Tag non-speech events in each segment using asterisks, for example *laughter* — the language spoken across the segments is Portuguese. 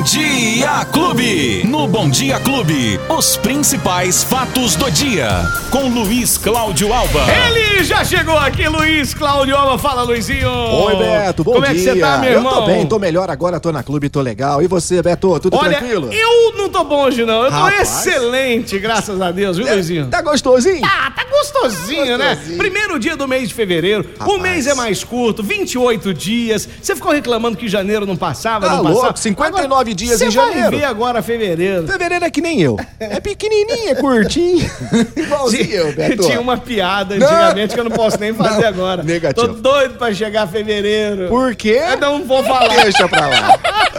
Bom Dia Clube. No Bom Dia Clube, os principais fatos do dia. Com Luiz Cláudio Alba. Ele já chegou aqui, Luiz Cláudio Alba. Fala, Luizinho. Oi, Beto, bom Como dia. é que você tá, meu Eu irmão? tô bem, tô melhor agora, tô na clube, tô legal. E você, Beto, tudo Olha, tranquilo? eu não tô bom hoje, não. Eu tô Rapaz. excelente, graças a Deus, viu, Luizinho? Tá gostosinho? Ah, tá gostosinho, né? Gostosinho. Primeiro dia do mês de fevereiro. O Rapaz. mês é mais curto, 28 dias. Você ficou reclamando que janeiro não passava, Tá não louco, passava. 59 dias Você em vai janeiro. ver agora fevereiro. Fevereiro é que nem eu. É pequenininho, é curtinho. *laughs* Igualzinho eu, Beto. Tinha uma piada Não. antigamente que eu não posso nem fazer Não. agora. Negativo. Tô doido pra chegar fevereiro. Por quê? Eu não vou falar. Deixa pra lá. *laughs*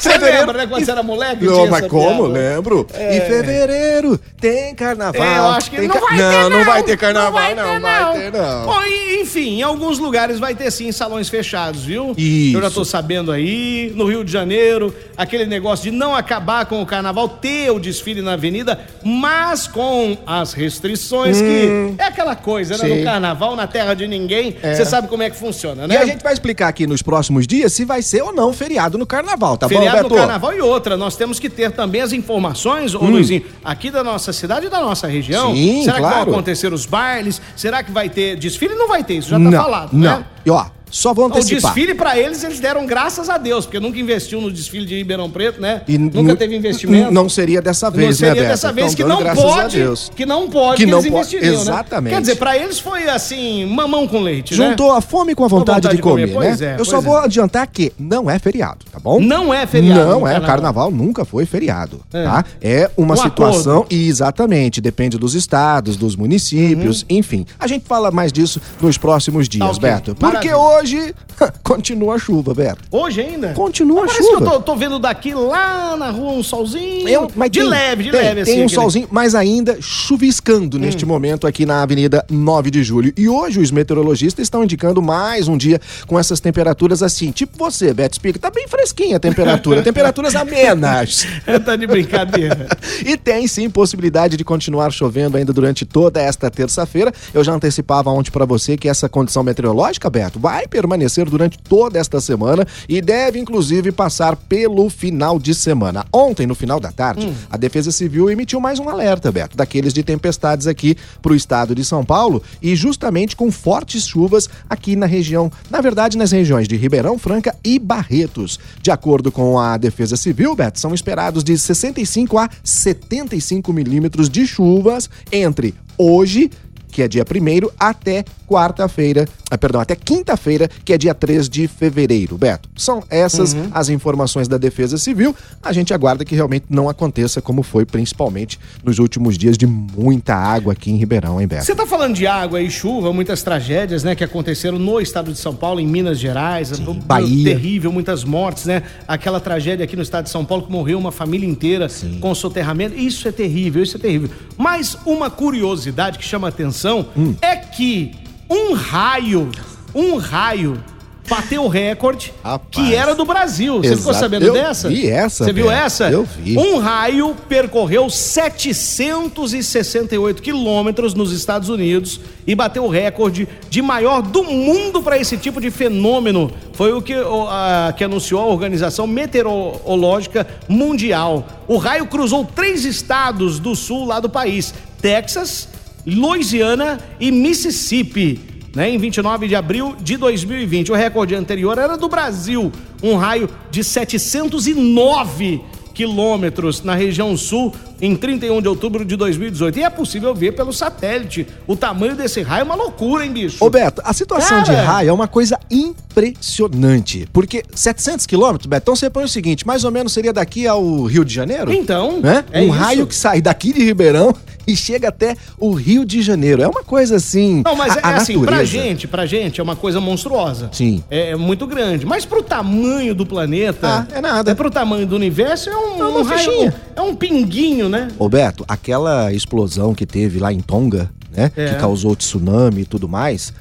Você lembra, né, quando você era moleque? Não, mas como? piada? Lembro. Em fevereiro tem carnaval. É, eu acho que não ca- vai não, ter, não vai ter carnaval, vai não, ter, vai ter, não. Bom, enfim, em alguns lugares vai ter sim salões fechados, viu? Isso. Eu já tô sabendo aí, no Rio de Janeiro, aquele negócio de não acabar com o carnaval, ter o desfile na avenida, mas com as restrições que é aquela coisa, né? Hum. Sim. No carnaval, na terra de ninguém, você sabe como é que funciona, né? E a gente vai explicar aqui nos próximos dias se vai ser ou não feriado no carnaval, tá Feriado bom, no carnaval e outra. Nós temos que ter também as informações, ô Luizinho, aqui da nossa cidade e da nossa região. Hum. Sim, Será que claro. vão acontecer os bailes? Será que vai ter desfile? Não vai ter, isso já tá não, falado, não. né? E ó, só vou O antecipar. desfile pra eles, eles deram graças a Deus, porque nunca investiu no desfile de Ribeirão Preto, né? E nunca nu- teve investimento. Não seria dessa vez, Não seria né, Beto? dessa vez Então, que não pode, Deus. que não pode, Que que, não eles pode, né? exatamente. Quer dizer, pra eles foi assim, mamão com leite, né? Juntou a fome com a vontade, de comer, né? é, Eu só pois vou é. adiantar que não é feriado, tá bom? Não é feriado Não no é, carnaval. carnaval nunca foi feriado, É. tá? É uma Um situação, exatamente, depende dos estados, dos municípios, enfim. A gente fala mais disso nos próximos dias, Tá ok, Beto. Porque maravilha. hoje *laughs* continua a chuva, Beto. Hoje ainda? Continua a Parece chuva. que eu tô, tô vendo daqui lá na rua um solzinho. Eu- mas de tem- leve, de tem, leve, Tem assim. um aquele- solzinho, mas ainda chuviscando neste momento aqui na Avenida 9 de Julho. E hoje os meteorologistas estão indicando mais um dia com essas temperaturas assim. Tipo você, Beto Spica, tá bem fresquinha a temperatura. *laughs* temperaturas amenas. *laughs* tá de brincadeira. E tem sim possibilidade de continuar chovendo ainda durante toda esta terça-feira. Eu já antecipava ontem para você que essa condição meteorológica, Beto, vai permanecer durante toda esta semana e deve inclusive passar pelo final de semana. Ontem, no final da tarde, a Defesa Civil emitiu mais um alerta, Beto, daqueles de tempestades aqui para o estado de São Paulo e justamente com fortes chuvas aqui na região, na verdade nas regiões de Ribeirão, Franca e Barretos. De acordo com a Defesa Civil, Beto, são esperados de 65 a 75 milímetros de chuvas entre hoje que é dia 1 até quarta-feira, ah, perdão, até quinta-feira, que é dia 3 de fevereiro, Beto. São essas as informações da Defesa Civil. A gente aguarda que realmente não aconteça como foi, principalmente nos últimos dias de muita água aqui em Ribeirão, hein, Beto? Você tá falando de água e chuva, muitas tragédias, né, que aconteceram no estado de São Paulo, em Minas Gerais, Sim, Bahia. terrível, muitas mortes, né? Aquela tragédia aqui no estado de São Paulo que morreu uma família inteira com soterramento. Isso é terrível, isso é terrível. Mas uma curiosidade que chama atenção Hum. é que um raio, um raio bateu o recorde Rapaz. que era do Brasil. Você ficou sabendo Eu dessa? vi essa, Você viu essa? Eu vi. Um raio percorreu 768 quilômetros nos Estados Unidos e bateu o recorde de maior do mundo para esse tipo de fenômeno. Foi o que, a- que anunciou a Organização Meteorológica Mundial. O raio cruzou três estados do sul lá do país: Texas, Louisiana e Mississippi né, em 29 de abril de 2020. O recorde anterior era do Brasil, um raio de 709 quilômetros na região sul em 31 de outubro de 2018. E é possível ver pelo satélite. O tamanho desse raio é uma loucura, hein, bicho? Ô Beto, a situação de Cara. raio é uma coisa impressionante. Porque 700 quilômetros, Beto, então você põe o seguinte, mais ou menos seria daqui ao Rio de Janeiro? Então, né? é um isso. raio que sai daqui de Ribeirão *laughs* e chega até o Rio de Janeiro. É uma coisa assim. Não, mas a, é a assim, pra natureza. gente, pra gente é uma coisa monstruosa. Sim. É, é muito grande. Mas pro tamanho do planeta. Ah, é nada. É pro tamanho do universo, é um, É uma um raio-. É um pinguinho, né? Ô Beto, aquela explosão que teve lá em Tonga, né? É. Que causou tsunami e tudo mais.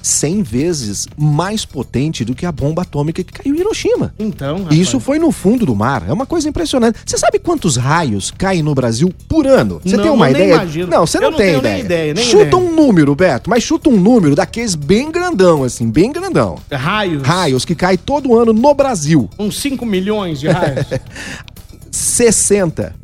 100 vezes mais potente do que a bomba atômica que caiu em Hiroshima. Então, rapaz. Isso foi no fundo do mar. É uma coisa impressionante. Você sabe quantos raios caem no Brasil por ano? Você Não, tem uma ideia? imagino. Não, você não, não tem tenho ideia. nem ideia, nem chuta ideia. um número, Beto, mas chuta um número daqueles bem grandão, assim, bem grandão. Raios. Raios que caem todo ano no Brasil. Uns 5 milhões de raios. *laughs* 60.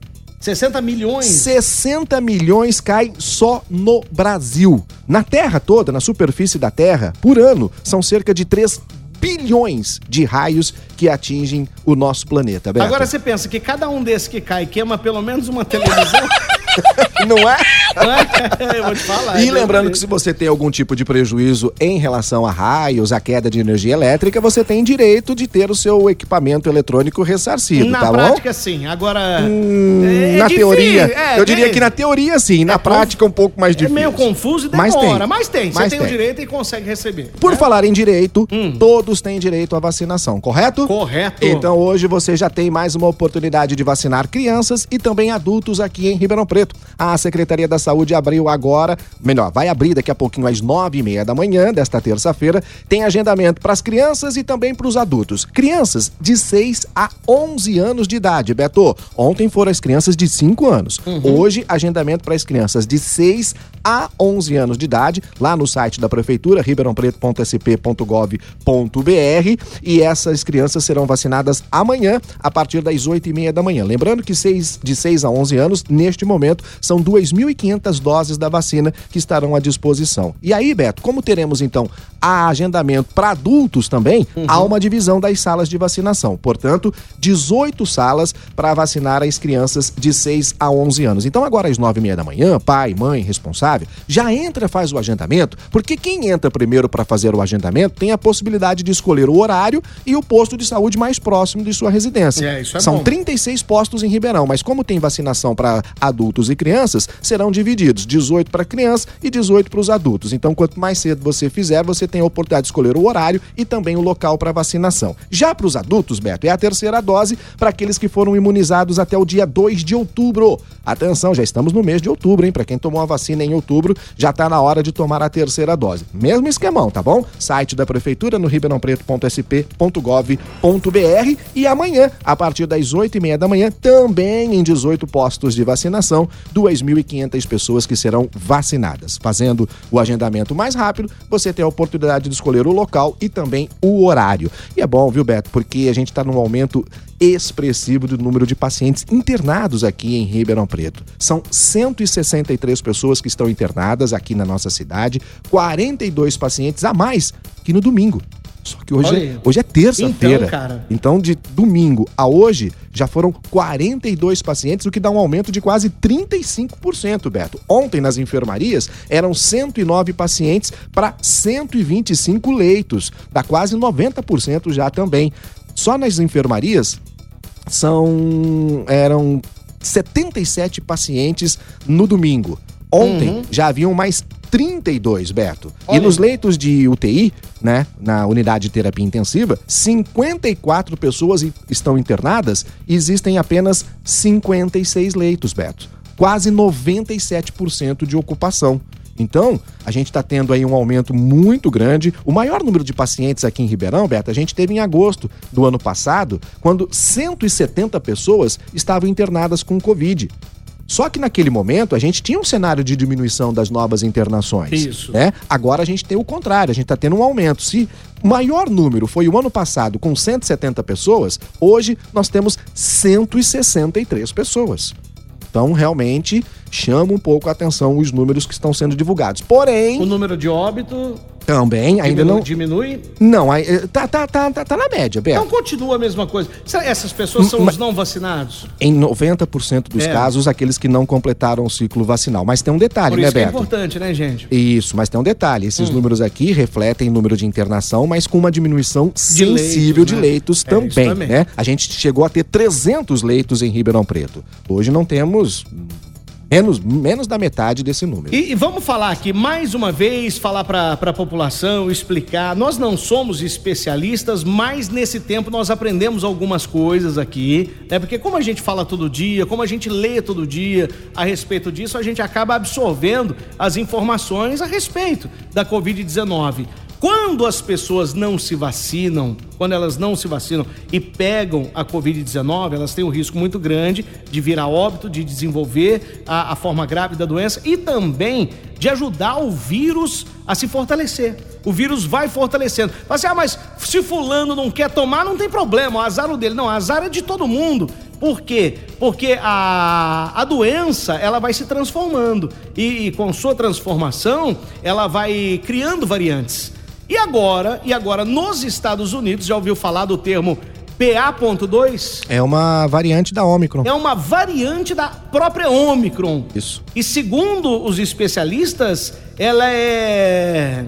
60 milhões. 60 milhões caem só no Brasil. Na Terra toda, na superfície da Terra, por ano, são cerca de 3 bilhões de raios que atingem o nosso planeta, Beto. Agora você pensa que cada um desses que cai queima pelo menos uma televisão? *laughs* *laughs* não é? É? Eu vou te falar. E é lembrando que se você tem algum tipo de prejuízo em relação a raios, a queda de energia elétrica, você tem direito de ter o seu equipamento eletrônico ressarcido, Na tá prática, sim. Agora. bom? é- é na difícil, teoria, é, eu diria é- que na teoria sim, na é prática um pouco mais É difícil. meio confuso e Mas demora, tem. mas tem. Você Mas tem, o tem. direito e consegue receber. Por né? falar em direito, Hum. todos têm direito à vacinação, correto? Correto. Então hoje você já tem mais uma oportunidade de vacinar crianças e também adultos aqui em Ribeirão Preto. A Secretaria da Saúde abriu agora, melhor, vai abrir daqui a pouquinho às nove e meia da manhã desta terça-feira. Tem agendamento para as crianças e também para os adultos. Crianças de 6 a 11 anos de idade, Beto. Ontem foram as crianças de 5 anos. Hoje, agendamento para as crianças de 6 a 11 anos de idade, lá no site da Prefeitura, ribeirãopreto.sp.gov.br. E essas crianças serão vacinadas amanhã, a partir das 8 e meia da manhã. Lembrando que seis, de 6 a 11 anos, neste momento, são 2.500 doses da vacina que estarão à disposição. E aí, Beto, como teremos então a agendamento para adultos também, há uma divisão das salas de vacinação. Portanto, 18 salas para vacinar as crianças de 6 a 11 anos. Então, agora às 9 e meia da manhã, pai, mãe, responsável, já entra, faz o agendamento, porque quem entra primeiro para fazer o agendamento tem a possibilidade de escolher o horário e o posto de saúde mais próximo de sua residência. É, é São bom. 36 postos em Ribeirão, mas como tem vacinação para adultos e crianças, serão divididos 18 para crianças e 18 para os adultos. Então, quanto mais cedo você fizer, você tem a oportunidade de escolher o horário e também o local para vacinação. Já para os adultos, Beto, é a terceira dose para aqueles que foram imunizados até o dia 2 de outubro. Atenção, já estamos no mês de outubro, hein? Para quem tomou a vacina em outubro, já está na hora de tomar a terceira dose. Mesmo esquemão, tá bom? Site da prefeitura no ribeirãopreto.sp.gov.br e amanhã, a partir das 8 e meia da manhã, também em 18 postos de vacinação, 2.500 pessoas que serão vacinadas. Fazendo o agendamento mais rápido, você tem a oportunidade de escolher o local e também o horário. E é bom, viu, Beto? Porque a gente está num aumento expressivo do número de pacientes internados aqui em Ribeirão Preto. São 163 pessoas que estão internadas aqui na nossa cidade, 42 pacientes a mais que no domingo. Só que hoje, Olha é, hoje é terça-feira. Então. Então, de domingo a hoje, já foram 42 pacientes, o que dá um aumento de quase 35%, Beto. Ontem, nas enfermarias, eram 109 pacientes para 125 leitos. Dá quase 90% já também. Só nas enfermarias são eram 77 pacientes no domingo. Ontem já haviam mais 32, Beto. Olha E nos leitos de UTI, né, na unidade de terapia intensiva, 54 pessoas estão internadas e existem apenas 56 leitos, Beto. Quase 97% de ocupação. Então, a gente está tendo aí um aumento muito grande. O maior número de pacientes aqui em Ribeirão, Beto, a gente teve em agosto do ano passado, quando 170 pessoas estavam internadas com Covid. Só que naquele momento a gente tinha um cenário de diminuição das novas internações. Isso. Né? Agora a gente tem o contrário, a gente está tendo um aumento. Se o maior número foi o ano passado com 170 pessoas, hoje nós temos 163 pessoas. Então, realmente, chama um pouco a atenção os números que estão sendo divulgados. O Porém, número de óbito também ainda diminui, não. diminui. Não, eh, tá, tá, tá, tá, tá na média, Beto. Então continua a mesma coisa. Essas pessoas são os não vacinados? Em 90% dos É. casos, aqueles que não completaram o ciclo vacinal. Mas tem um detalhe, né, isso que é Beto? importante, né, gente? Isso, mas tem um detalhe. Esses Hum. números aqui refletem número de internação, mas com uma diminuição sensível de né? leitos É, também. né? A gente chegou a ter 300 leitos em Ribeirão Preto. Hoje não temos menos, menos da metade desse número. E, e vamos falar aqui mais uma vez, falar para a população, explicar. Nós não somos especialistas, mas nesse tempo nós aprendemos algumas coisas aqui, né? Porque como a gente fala todo dia, como a gente lê todo dia a respeito disso, a gente acaba absorvendo as informações a respeito da Covid-19. Quando as pessoas não se vacinam, quando elas não se vacinam e pegam a Covid-19, elas têm um risco muito grande de vir a óbito, de desenvolver a, a forma grave da doença e também de ajudar o vírus a se fortalecer. O vírus vai fortalecendo. Fala assim, ah, mas se fulano não quer tomar, não tem problema, o azar é dele. Não, o azar é de todo mundo. Por quê? Porque a, a doença ela vai se transformando e, e com sua transformação ela vai criando variantes. E agora, e agora nos Estados Unidos, já ouviu falar do termo PA.2? É uma variante da Omicron. É uma variante da própria Omicron. Isso. E segundo os especialistas, ela é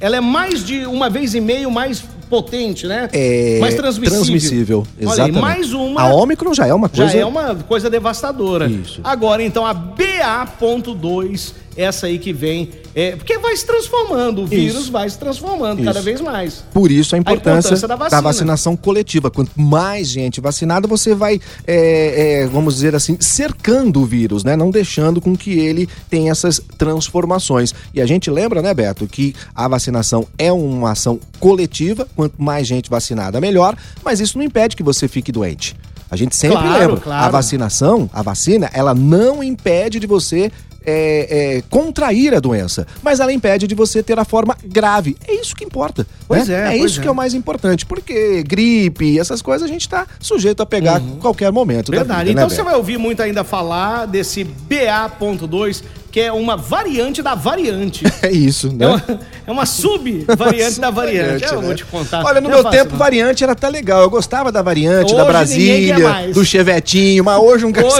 ela é mais de uma vez e meio mais potente, né? É mais transmissível. transmissível. Exatamente. Olha aí, mais uma. A Omicron já é uma coisa. Já é uma coisa devastadora. Isso. Agora, então, a BA.2 essa aí que vem. É, porque vai se transformando, o vírus Isso. vai se transformando Isso. cada vez mais. Por isso a importância, importância da vacina. vacinação coletiva. Quanto mais gente vacinada, você vai, é, é, vamos dizer assim, cercando o vírus, né? Não deixando com que ele tenha essas transformações. E a gente lembra, né, Beto, que a vacinação é uma ação coletiva. Quanto mais gente vacinada, melhor. Mas isso não impede que você fique doente. A gente sempre Claro, lembra. claro. A vacinação, a vacina, ela não impede de você é, é, contrair a doença, mas ela impede de você ter a forma grave. É isso que importa. Pois né? é, É pois isso é. que é o mais importante, porque gripe, essas coisas a gente tá sujeito a pegar a qualquer momento. da Uhum. Verdade. vida, então né, você Beto? vai ouvir muito ainda falar desse BA.2, que é uma variante da variante. *laughs* É isso, né? É uma, é uma sub-variante *laughs* da variante. Variante, Eu né? vou te contar. Olha, no Não é meu fácil, tempo, não. variante era até legal. Eu gostava da variante, Hoje da Brasília, do Chevetinho, mas hoje não quero Hoje-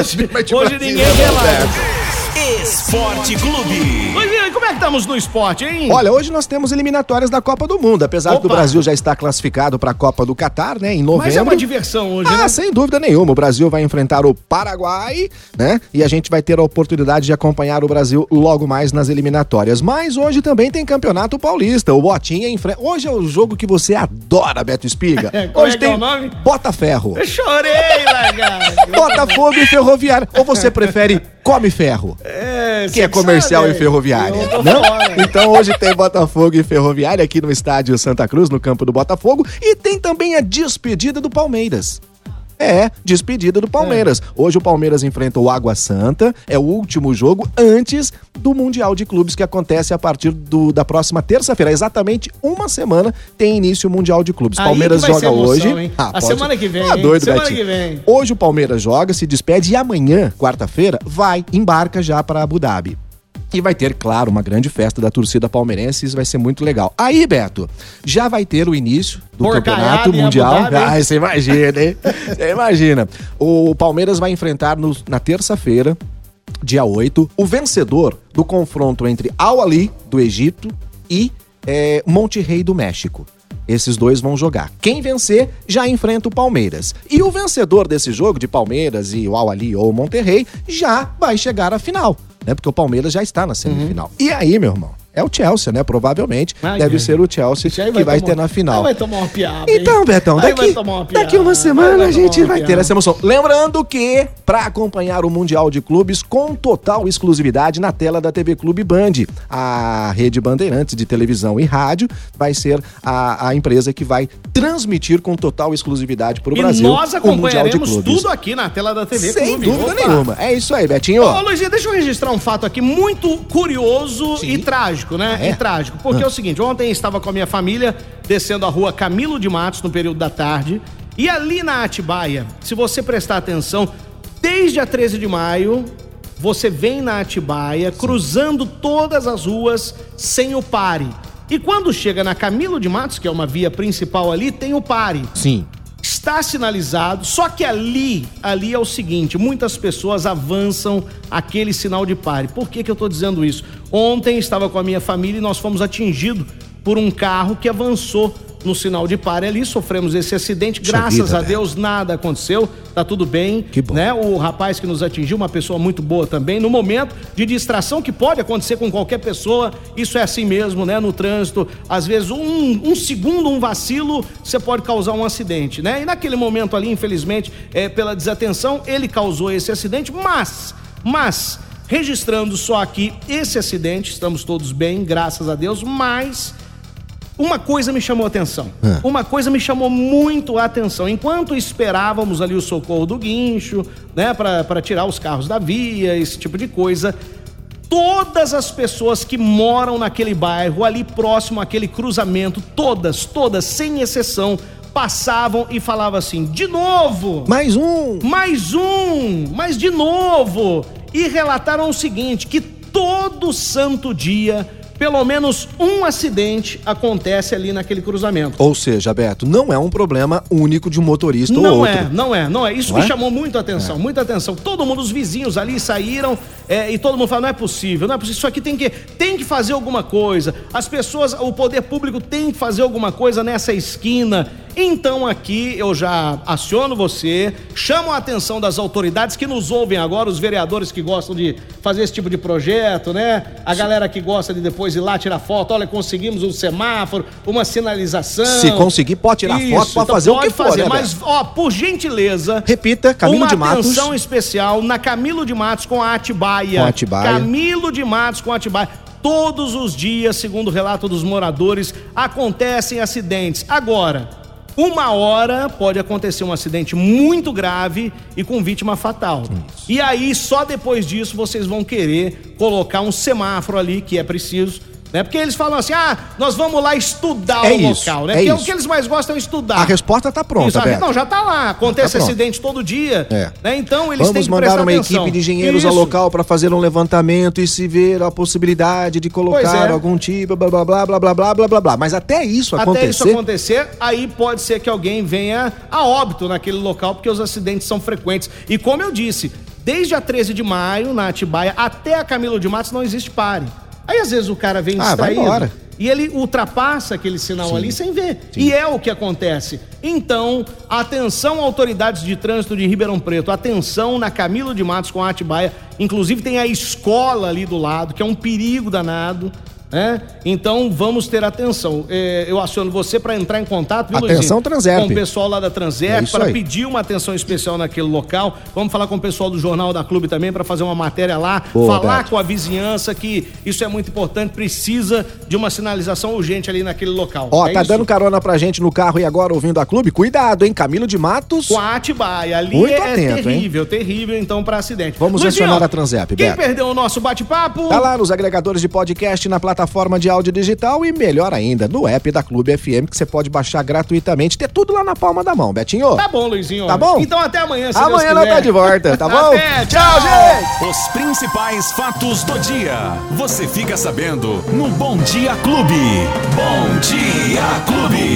hoje ninguém quer não, mais. Esporte Clube. Como é que estamos no esporte, hein? Olha, hoje nós temos eliminatórias da Copa do Mundo, apesar que o Opa. Brasil já está classificado para a Copa do Catar, né, em novembro. Mas é uma diversão hoje, Ah, né? sem dúvida nenhuma. O Brasil vai enfrentar o Paraguai, né? E a gente vai ter a oportunidade de acompanhar o Brasil logo mais nas eliminatórias. Mas hoje também tem Campeonato Paulista. O Botinha enfrenta. Hoje é o jogo que você adora, Beto Espiga. *laughs* Qual hoje é que é tem o nome? Bota Ferro. Eu chorei, lagarto. *laughs* Botafogo e Ferroviário. Ou você prefere Come Ferro? É, que é comercial sabe, e ferroviária. eu tô Não? fora. Então hoje tem Botafogo e Ferroviária aqui no estádio Santa Cruz, no campo do Botafogo, e tem também a despedida do Palmeiras. É, despedida do Palmeiras. Hoje o Palmeiras enfrenta o Água Santa, é o último jogo antes do Mundial de Clubes que acontece a partir do- da próxima terça-feira. Exatamente uma semana tem início o Mundial de Clubes. Aí Palmeiras joga emoção, hoje. Ah, A semana que vem, Tá hein? doido, Semana Betinho. que vem. Hoje o Palmeiras joga, se despede e amanhã, quarta-feira, vai, embarca já para Abu Dhabi. E vai ter, claro, uma grande festa da torcida palmeirense, isso vai ser muito legal. Aí, Beto, já vai ter o início do Campeonato Mundial. Ah, *laughs* você imagina, hein? Você imagina. O Palmeiras vai enfrentar no- na terça-feira, dia 8, o vencedor do confronto entre Al-Ali, do Egito, e é, Monte Rei do México. Esses dois vão jogar. Quem vencer já enfrenta o Palmeiras. E o vencedor desse jogo de Palmeiras e o Al-Ali ou o Monterrey já vai chegar à final, né? Porque o Palmeiras já está na semifinal. E aí, meu irmão? É o Chelsea, né? Provavelmente Ai, deve ai. ser o Chelsea aí que vai tomar- ter na final. Vai tomar uma piada. hein? Então, Betão, daqui, vai tomar uma piada. daqui uma semana vai a gente vai ter essa emoção. Lembrando que, para acompanhar o Mundial de Clubes com total exclusividade na tela da TV Clube Band, a rede Bandeirantes de televisão e rádio vai ser a, a empresa que vai transmitir com total exclusividade para o Brasil nós o Mundial de acompanharemos Clubes. tudo aqui na tela da TV Sem Clube. dúvida Opa. nenhuma. É isso aí, Betinho. Ô, Luizinho, deixa eu registrar um fato aqui muito curioso Sim. e trágico, né? É? E trágico. Porque é o seguinte, ontem estava com a minha família descendo a rua Camilo de Matos no período da tarde. E ali na Atibaia, se você prestar atenção, desde a 13 de maio, você vem na Atibaia, cruzando todas as ruas sem o pare. E quando chega na Camilo de Matos, que é uma via principal ali, tem o pare Sim. Está sinalizado, só que ali, ali é o seguinte, muitas pessoas avançam aquele sinal de pare. Por que, que eu estou dizendo isso? Ontem estava com a minha família e nós fomos atingidos por um carro que avançou no sinal de pare ali, sofremos esse acidente, Puxa graças vida, a velho. Deus nada aconteceu, tá tudo bem, Que bom. né? O rapaz que nos atingiu, uma pessoa muito boa também, no momento de distração que pode acontecer com qualquer pessoa, isso é assim mesmo, né? No trânsito, às vezes um, um segundo, um vacilo, você pode causar um acidente, né? E naquele momento ali, infelizmente, é, pela desatenção, ele causou esse acidente, mas, mas, registrando só aqui esse acidente, estamos todos bem, graças a Deus, mas uma coisa me chamou a atenção. Ah. Uma coisa me chamou muito a atenção. Enquanto esperávamos ali o socorro do guincho, né, para tirar os carros da via, esse tipo de coisa, todas as pessoas que moram naquele bairro, ali próximo àquele cruzamento, todas, todas, sem exceção, passavam e falavam assim: de novo! Mais um! mais um, mas de novo. E relataram o seguinte: que todo santo dia, pelo menos um acidente acontece ali naquele cruzamento. Ou seja, Beto, não é um problema único de um motorista ou Não outro. é, não é, não é. Isso Não me é? chamou muita atenção, muita atenção. Todo mundo, os vizinhos ali saíram é, e todo mundo falou: não é possível, não é possível. Isso aqui tem que, tem que fazer alguma coisa. As pessoas, o poder público tem que fazer alguma coisa nessa esquina. Então aqui eu já aciono você, chamo a atenção das autoridades que nos ouvem agora, os vereadores que gostam de fazer esse tipo de projeto, né? A galera que gosta de depois ir lá tirar foto, olha, conseguimos um semáforo, uma sinalização. Se conseguir, pode tirar foto, pode então fazer o pode que for, fazer, né, mas ó, por gentileza, Repita, Camilo uma de Matos. atenção especial na Camilo de Matos com a Atibaia. Com a Atibaia. Camilo de Matos com a Atibaia. Todos os dias, segundo o relato dos moradores, acontecem acidentes. Agora, uma hora pode acontecer um acidente muito grave e com vítima fatal. E aí, só depois disso, vocês vão querer colocar um semáforo ali, que é preciso. Né? Porque eles falam assim: ah, nós vamos lá estudar É o isso, local, né? é Porque o que eles mais gostam é estudar. A resposta tá pronta, Isso, a- não, já tá lá. Acontece Tá acidente todo dia. É. Né? Então eles têm Vamos que mandar uma atenção. equipe de engenheiros ao Isso. local para fazer um levantamento e se ver a possibilidade de colocar é. algum tipo, blá blá blá blá blá blá blá blá blá. Mas até isso Até acontecer, isso acontecer, aí pode ser que alguém venha a óbito naquele local, porque os acidentes são frequentes. E como eu disse, desde a 13 de maio, na Atibaia, até a Camilo de Matos, não existe pare. Aí às vezes o cara vem Ah, vai distraído. embora. E ele ultrapassa aquele sinal ali sem ver. E é o que acontece. Então, atenção autoridades de trânsito de Ribeirão Preto, atenção na Camilo de Matos com a Atibaia. Inclusive tem a escola ali do lado, que é um perigo danado. Né? Então vamos ter atenção. É, eu aciono você para entrar em contato, viu, Atenção? Transerp. Com o pessoal lá da É Transerp isso para pedir uma atenção especial naquele local. Vamos falar com o pessoal do Jornal da Clube também para fazer uma matéria lá, Boa, falar Beto. com a vizinhança que isso é muito importante, precisa de uma sinalização urgente ali naquele local. Ó, É tá isso? dando carona pra gente no carro e agora ouvindo a clube? Cuidado, hein? Camilo de Matos. Com a Atibaia. Ali Muito é atento, terrível, terrível então para acidente. Vamos Luizinho, acionar a Transerp, Quem Beto. perdeu o nosso bate-papo? Tá lá nos agregadores de podcast, na plataforma de áudio digital e melhor ainda, no app da Clube FM, que você pode baixar gratuitamente, ter tudo lá na palma da mão, Betinho. Tá bom, Luizinho. Tá bom? Então até amanhã, se Amanhã quiser. tá de volta, tá bom? Até, tchau, gente! Os principais fatos do dia. Você fica sabendo no Bom Dia Clube. Bom Dia Clube.